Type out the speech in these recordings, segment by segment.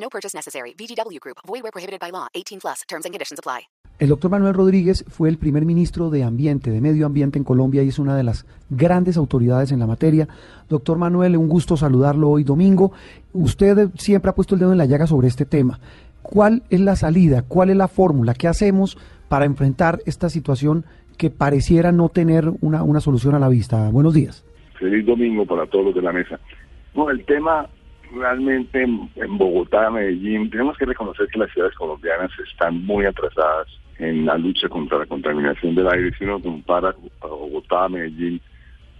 No purchase necessary. VGW Group. Void where prohibited by law. 18 plus. Terms and conditions apply. El doctor Manuel Rodríguez fue el primer ministro de Ambiente, de Medio Ambiente en Colombia y es una de las grandes autoridades en la materia. Doctor Manuel, un gusto saludarlo hoy domingo. Usted siempre ha puesto el dedo en la llaga sobre este tema. ¿Cuál es la salida? ¿Cuál es la fórmula? ¿Qué hacemos para enfrentar esta situación que pareciera no tener una, una solución a la vista? Buenos días. Feliz domingo para todos los de la mesa. No, el tema realmente en, Bogotá, Medellín, tenemos que reconocer que las ciudades colombianas están muy atrasadas en la lucha contra la contaminación del aire. Si uno compara a Bogotá, Medellín,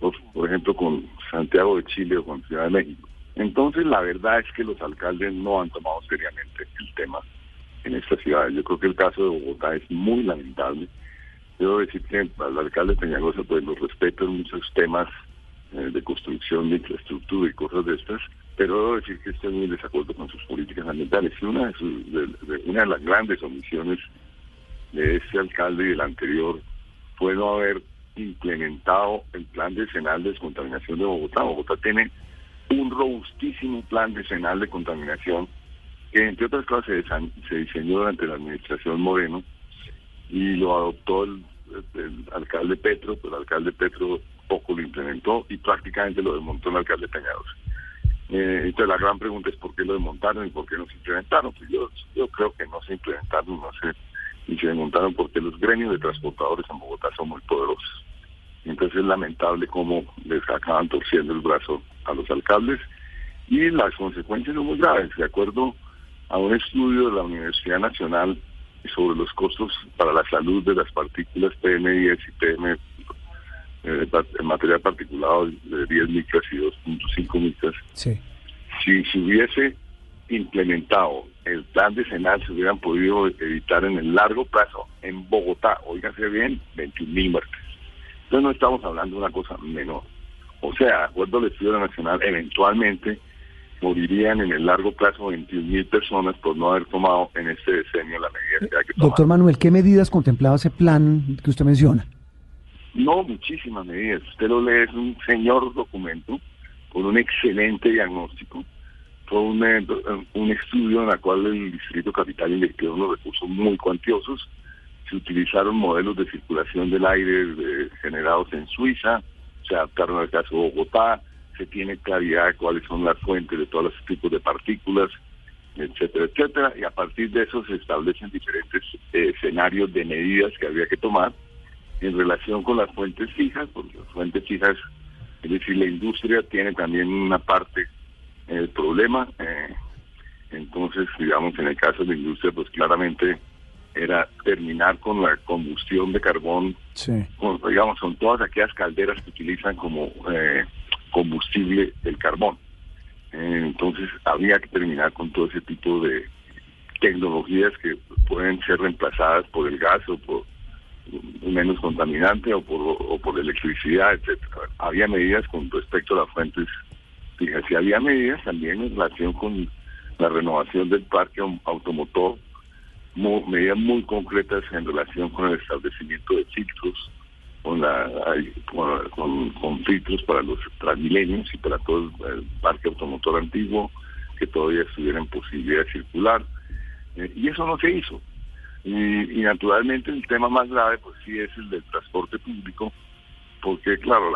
por, por ejemplo, con Santiago de Chile o con Ciudad de México. Entonces, la verdad es que los alcaldes no han tomado seriamente el tema en estas ciudades. Yo creo que el caso de Bogotá es muy lamentable. Debo decir que al alcalde Peñalosa pues lo respeto en muchos temas eh, de construcción de infraestructura y cosas de estas, pero debo decir que estoy muy en desacuerdo con sus políticas ambientales. Y una de, sus, de, de, una de las grandes omisiones de este alcalde y del anterior fue no haber implementado el plan decenal de descontaminación de Bogotá. Bogotá tiene un robustísimo plan decenal de contaminación que entre otras cosas se, se diseñó durante la administración Moreno y lo adoptó el, el, alcalde Petro, pero el alcalde Petro poco lo implementó y prácticamente lo desmontó el alcalde Peñados. Eh, entonces la gran pregunta es por qué lo desmontaron y por qué no se implementaron. Pues yo, creo que no se implementaron, no sé, y se desmontaron porque los gremios de transportadores en Bogotá son muy poderosos. Entonces es lamentable cómo les acaban torciendo el brazo a los alcaldes y las consecuencias son muy graves. De acuerdo a un estudio de la Universidad Nacional sobre los costos para la salud de las partículas PM10 y PM en materia particulada de 10 micras y 2.5 micras, sí. si se hubiese implementado el plan decenal, se hubieran podido evitar en el largo plazo en Bogotá, oígase bien, 21 mil muertes. Entonces no estamos hablando de una cosa menor. O sea, de acuerdo al estudio nacional, eventualmente morirían en el largo plazo 21 mil personas por no haber tomado en este decenio la medida que hay que tomar. Doctor Manuel, ¿qué medidas contemplaba ese plan que usted menciona? No, muchísimas medidas. Usted lo lee, es un señor documento con un excelente diagnóstico. Fue un, un estudio en el cual el Distrito Capital invirtió unos recursos muy cuantiosos. Se utilizaron modelos de circulación del aire generados en Suiza, se adaptaron al caso de Bogotá, se tiene claridad de cuáles son las fuentes de todos los tipos de partículas, etcétera, etcétera, y a partir de eso se establecen diferentes eh, escenarios de medidas que habría que tomar en relación con las fuentes fijas, porque las fuentes fijas, es decir, la industria tiene también una parte del problema, eh, entonces, digamos, en el caso de la industria, pues claramente era terminar con la combustión de carbón, sí. con, digamos, con todas aquellas calderas que utilizan como eh, combustible el carbón. Eh, entonces, había que terminar con todo ese tipo de tecnologías que pueden ser reemplazadas por el gas o por menos contaminante o por, o electricidad, etcétera. Había medidas con respecto a las fuentes fijas y había medidas también en relación con la renovación del parque automotor, medidas muy concretas en relación con el establecimiento de filtros, con, la, con, filtros para los transmilenios y para todo el, el parque automotor antiguo que todavía estuviera en posibilidad de circular. Eh, y eso no se hizo. Y, y, naturalmente el tema más grave pues sí es el del transporte público, porque claro,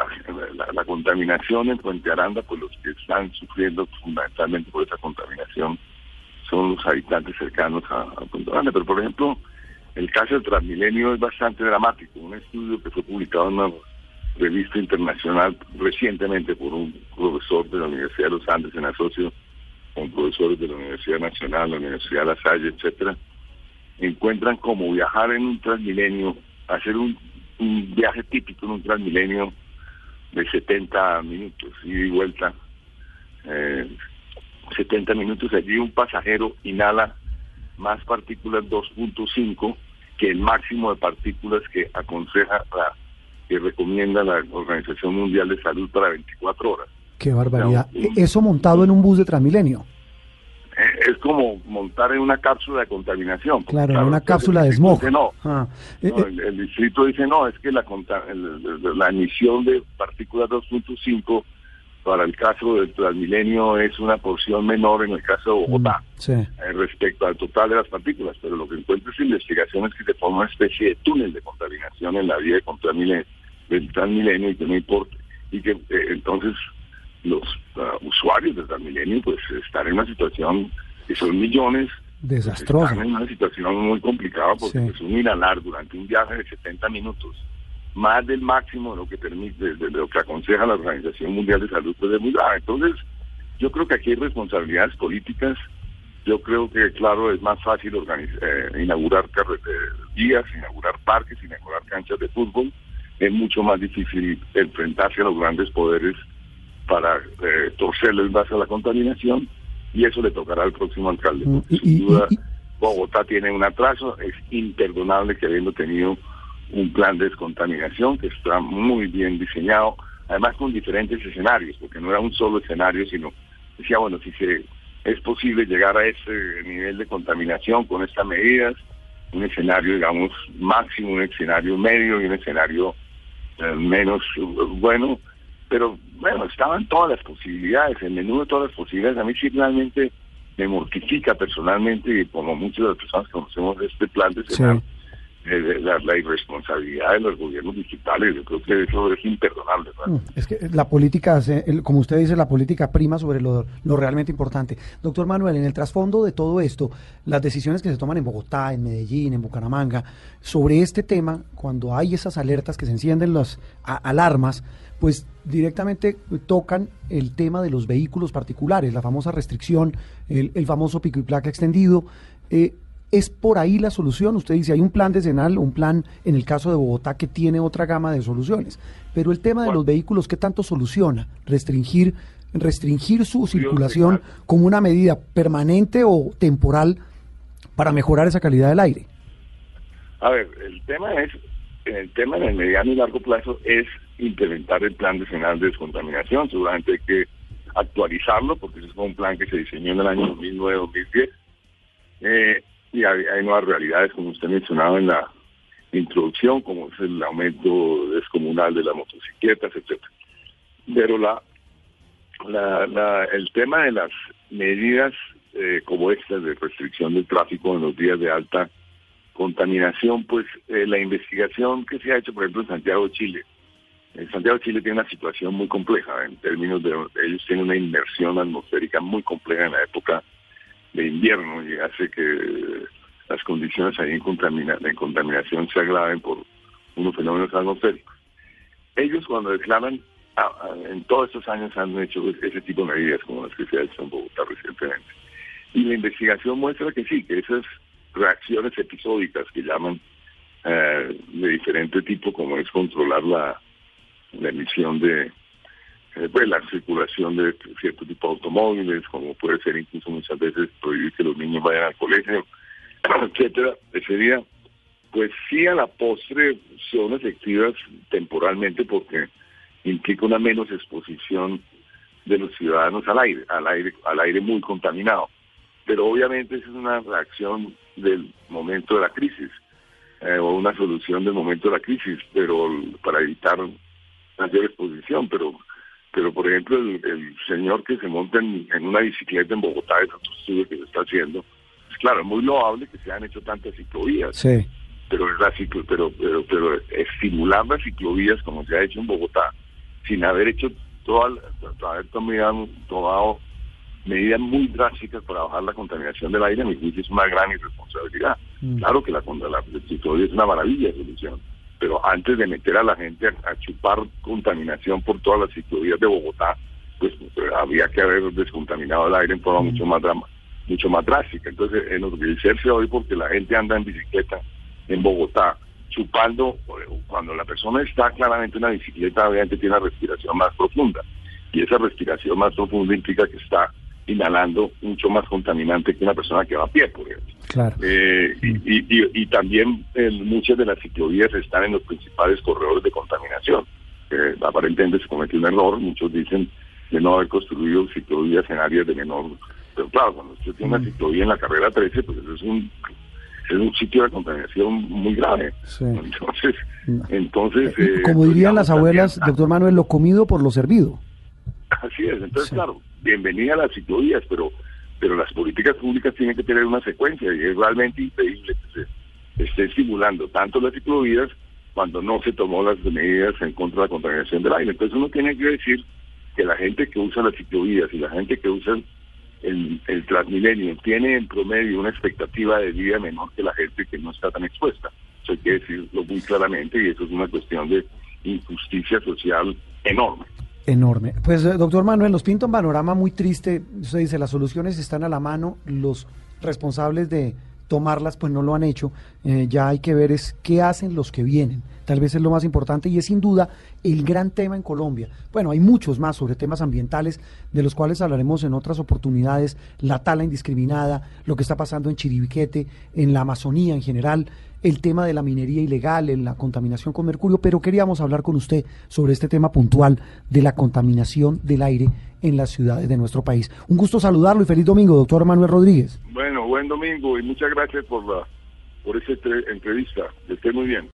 la, contaminación en Puente Aranda, pues los que están sufriendo fundamentalmente por esa contaminación son los habitantes cercanos a, a Puente Aranda. Pero por ejemplo, el caso del Transmilenio es bastante dramático. Un estudio que fue publicado en una revista internacional recientemente por un profesor de la Universidad de los Andes en asocio con profesores de la Universidad Nacional, la Universidad de La Salle, etcétera, encuentran como viajar en un Transmilenio, hacer un, un viaje típico en un Transmilenio de 70 minutos, ida y vuelta, eh, 70 minutos allí un pasajero inhala más partículas 2.5 que el máximo de partículas que aconseja la, que recomienda la Organización Mundial de Salud para 24 horas. Qué barbaridad. Eso montado en un bus de Transmilenio. Eh, es como montar en una cápsula de contaminación. Claro, en una cápsula de smog. No, Ah, eh, no, eh, el, el distrito dice no, es que la, el- la emisión de partículas 2.5 para el caso del Transmilenio es una porción menor en el caso de Bogotá. sí. eh, respecto al total de las partículas, pero lo que investigación es que se forma una especie de túnel de contaminación en la vía de del Transmilenio y que no importa, y que eh, entonces los ah, usuarios del Transmilenio pues están en una situación que son millones, pues, Desastrosa. están en una situación muy complicada porque Sí. pues, un inhalar durante un viaje de 70 minutos más del máximo de lo que permite, de, de lo que aconseja la Organización Mundial de Salud, pues es muy grave. Entonces, yo creo que aquí hay responsabilidades políticas. Yo creo que, claro, es más fácil eh, inaugurar carre- vías, inaugurar parques, inaugurar canchas de fútbol. Es mucho más difícil enfrentarse a los grandes poderes para eh, torcerle el brazo a la contaminación y eso le tocará al próximo alcalde. Mm, porque sin duda, Bogotá tiene un atraso, es imperdonable que habiendo tenido un plan de descontaminación que está muy bien diseñado, además con diferentes escenarios, porque no era un solo escenario, sino decía, bueno, si se es posible llegar a ese nivel de contaminación con estas medidas, un escenario, digamos, máximo, un escenario medio y un escenario eh, menos eh, bueno, pero bueno, estaban todas las posibilidades, el menú de todas las posibilidades, a mí sí realmente me mortifica personalmente y como muchas de las personas que conocemos este plan de Sí. Eh, la, irresponsabilidad de los gobiernos digitales, yo creo que eso es imperdonable. Mm, Es que la política, como usted dice, la política prima sobre lo, lo realmente importante. Doctor Manuel, en el trasfondo de todo esto, las decisiones que se toman en Bogotá, en Medellín, en Bucaramanga, sobre este tema, cuando hay esas alertas que se encienden las alarmas, pues directamente tocan el tema de los vehículos particulares, la famosa restricción, el, el famoso pico y placa extendido. Eh, ¿Es por ahí la solución? Usted dice, hay un plan decenal, un plan en el caso de Bogotá que tiene otra gama de soluciones. Pero el tema de los vehículos, ¿qué tanto soluciona? Restringir, restringir su circulación como una medida permanente o temporal para mejorar esa calidad del aire. A ver, el tema es, el tema en el mediano y largo plazo es implementar el plan decenal de descontaminación. Seguramente hay que actualizarlo porque ese fue un plan que se diseñó en el año 2009-2010. Eh, y hay, nuevas realidades, como usted mencionaba en la introducción, como es el aumento descomunal de las motocicletas, etcétera. Pero la, la, el tema de las medidas eh, como estas de restricción del tráfico en los días de alta contaminación, pues eh, la investigación que se ha hecho, por ejemplo, en Santiago Chile. En Santiago Chile tiene una situación muy compleja en términos de ellos tienen una inmersión atmosférica muy compleja en la época de invierno y hace que las condiciones ahí en, contamina- en contaminación se agraven por unos fenómenos atmosféricos. Ellos cuando declaran, ah, en todos estos años han hecho ese tipo de medidas como las que se ha hecho en Bogotá recientemente. Y la investigación muestra que sí, que esas reacciones episódicas que llaman eh, de diferente tipo, como es controlar la, la emisión de, eh, pues la circulación de cierto tipo de automóviles, como puede ser incluso muchas veces prohibir que los niños vayan al colegio, etcétera, sería, pues sí a la postre son efectivas temporalmente porque implica una menos exposición de los ciudadanos al aire, al aire, al aire muy contaminado. Pero obviamente es una reacción del momento de la crisis, eh, o una solución del momento de la crisis, pero para evitar mayor exposición, pero pero por ejemplo el, el señor que se monta en, en una bicicleta en Bogotá, es otro estudio que se está haciendo, pues claro, es muy loable que se han hecho tantas ciclovías, Sí. pero es la ciclo, pero, pero, pero estimular las ciclovías como se ha hecho en Bogotá, sin haber hecho toda, la- haber tomado, tomado medidas muy drásticas para bajar la contaminación del aire, a mi juicio es una gran irresponsabilidad. Mm. Claro que la, la, la ciclovía es una maravilla de solución, pero antes de meter a la gente a, a chupar contaminación por todas las ciclovías de Bogotá, pues, pues, había que haber descontaminado el aire en forma mucho más drama, mucho más drástica. Entonces, enorgullecerse hoy porque la gente anda en bicicleta en Bogotá, chupando, cuando la persona está claramente en una bicicleta, obviamente tiene una respiración más profunda. Y esa respiración más profunda implica que está inhalando mucho más contaminante que una persona que va a pie, por ejemplo. Claro. Eh, y, y, y, también en muchas de las ciclovías están en los principales corredores de contaminación. Eh, aparentemente se cometió un error, muchos dicen de no haber construido ciclovías en áreas de menor... Pero claro, cuando usted tiene una ciclovía en la carrera 13, pues eso es un es un sitio de contaminación muy grave. Entonces, entonces eh, como dirían las abuelas, doctor Manuel, lo comido por lo servido. Así es, entonces claro, bienvenida a las ciclovías, pero pero las políticas públicas tienen que tener una secuencia y es realmente increíble que se esté estimulando tanto las ciclovías cuando no se tomó las medidas en contra de la contaminación del aire. Entonces uno tiene que decir que la gente que usa las ciclovías y la gente que usa el, el Transmilenio tiene en promedio una expectativa de vida menor que la gente que no está tan expuesta. Eso hay que decirlo muy claramente y eso es una cuestión de injusticia social enorme. Enorme. Pues, eh, doctor Manuel, nos pinta un panorama muy triste. Usted dice, las soluciones están a la mano, los responsables de tomarlas pues no lo han hecho. Eh, ya hay que ver es qué hacen los que vienen. Tal vez es lo más importante y es sin duda el gran tema en Colombia. Bueno, hay muchos más sobre temas ambientales de los cuales hablaremos en otras oportunidades. La tala indiscriminada, lo que está pasando en Chiribiquete, en la Amazonía en general el tema de la minería ilegal, en la contaminación con mercurio, pero queríamos hablar con usted sobre este tema puntual de la contaminación del aire en las ciudades de nuestro país. Un gusto saludarlo y feliz domingo, doctor Manuel Rodríguez. Bueno, buen domingo y muchas gracias por la por esta entrevista. Que esté muy bien.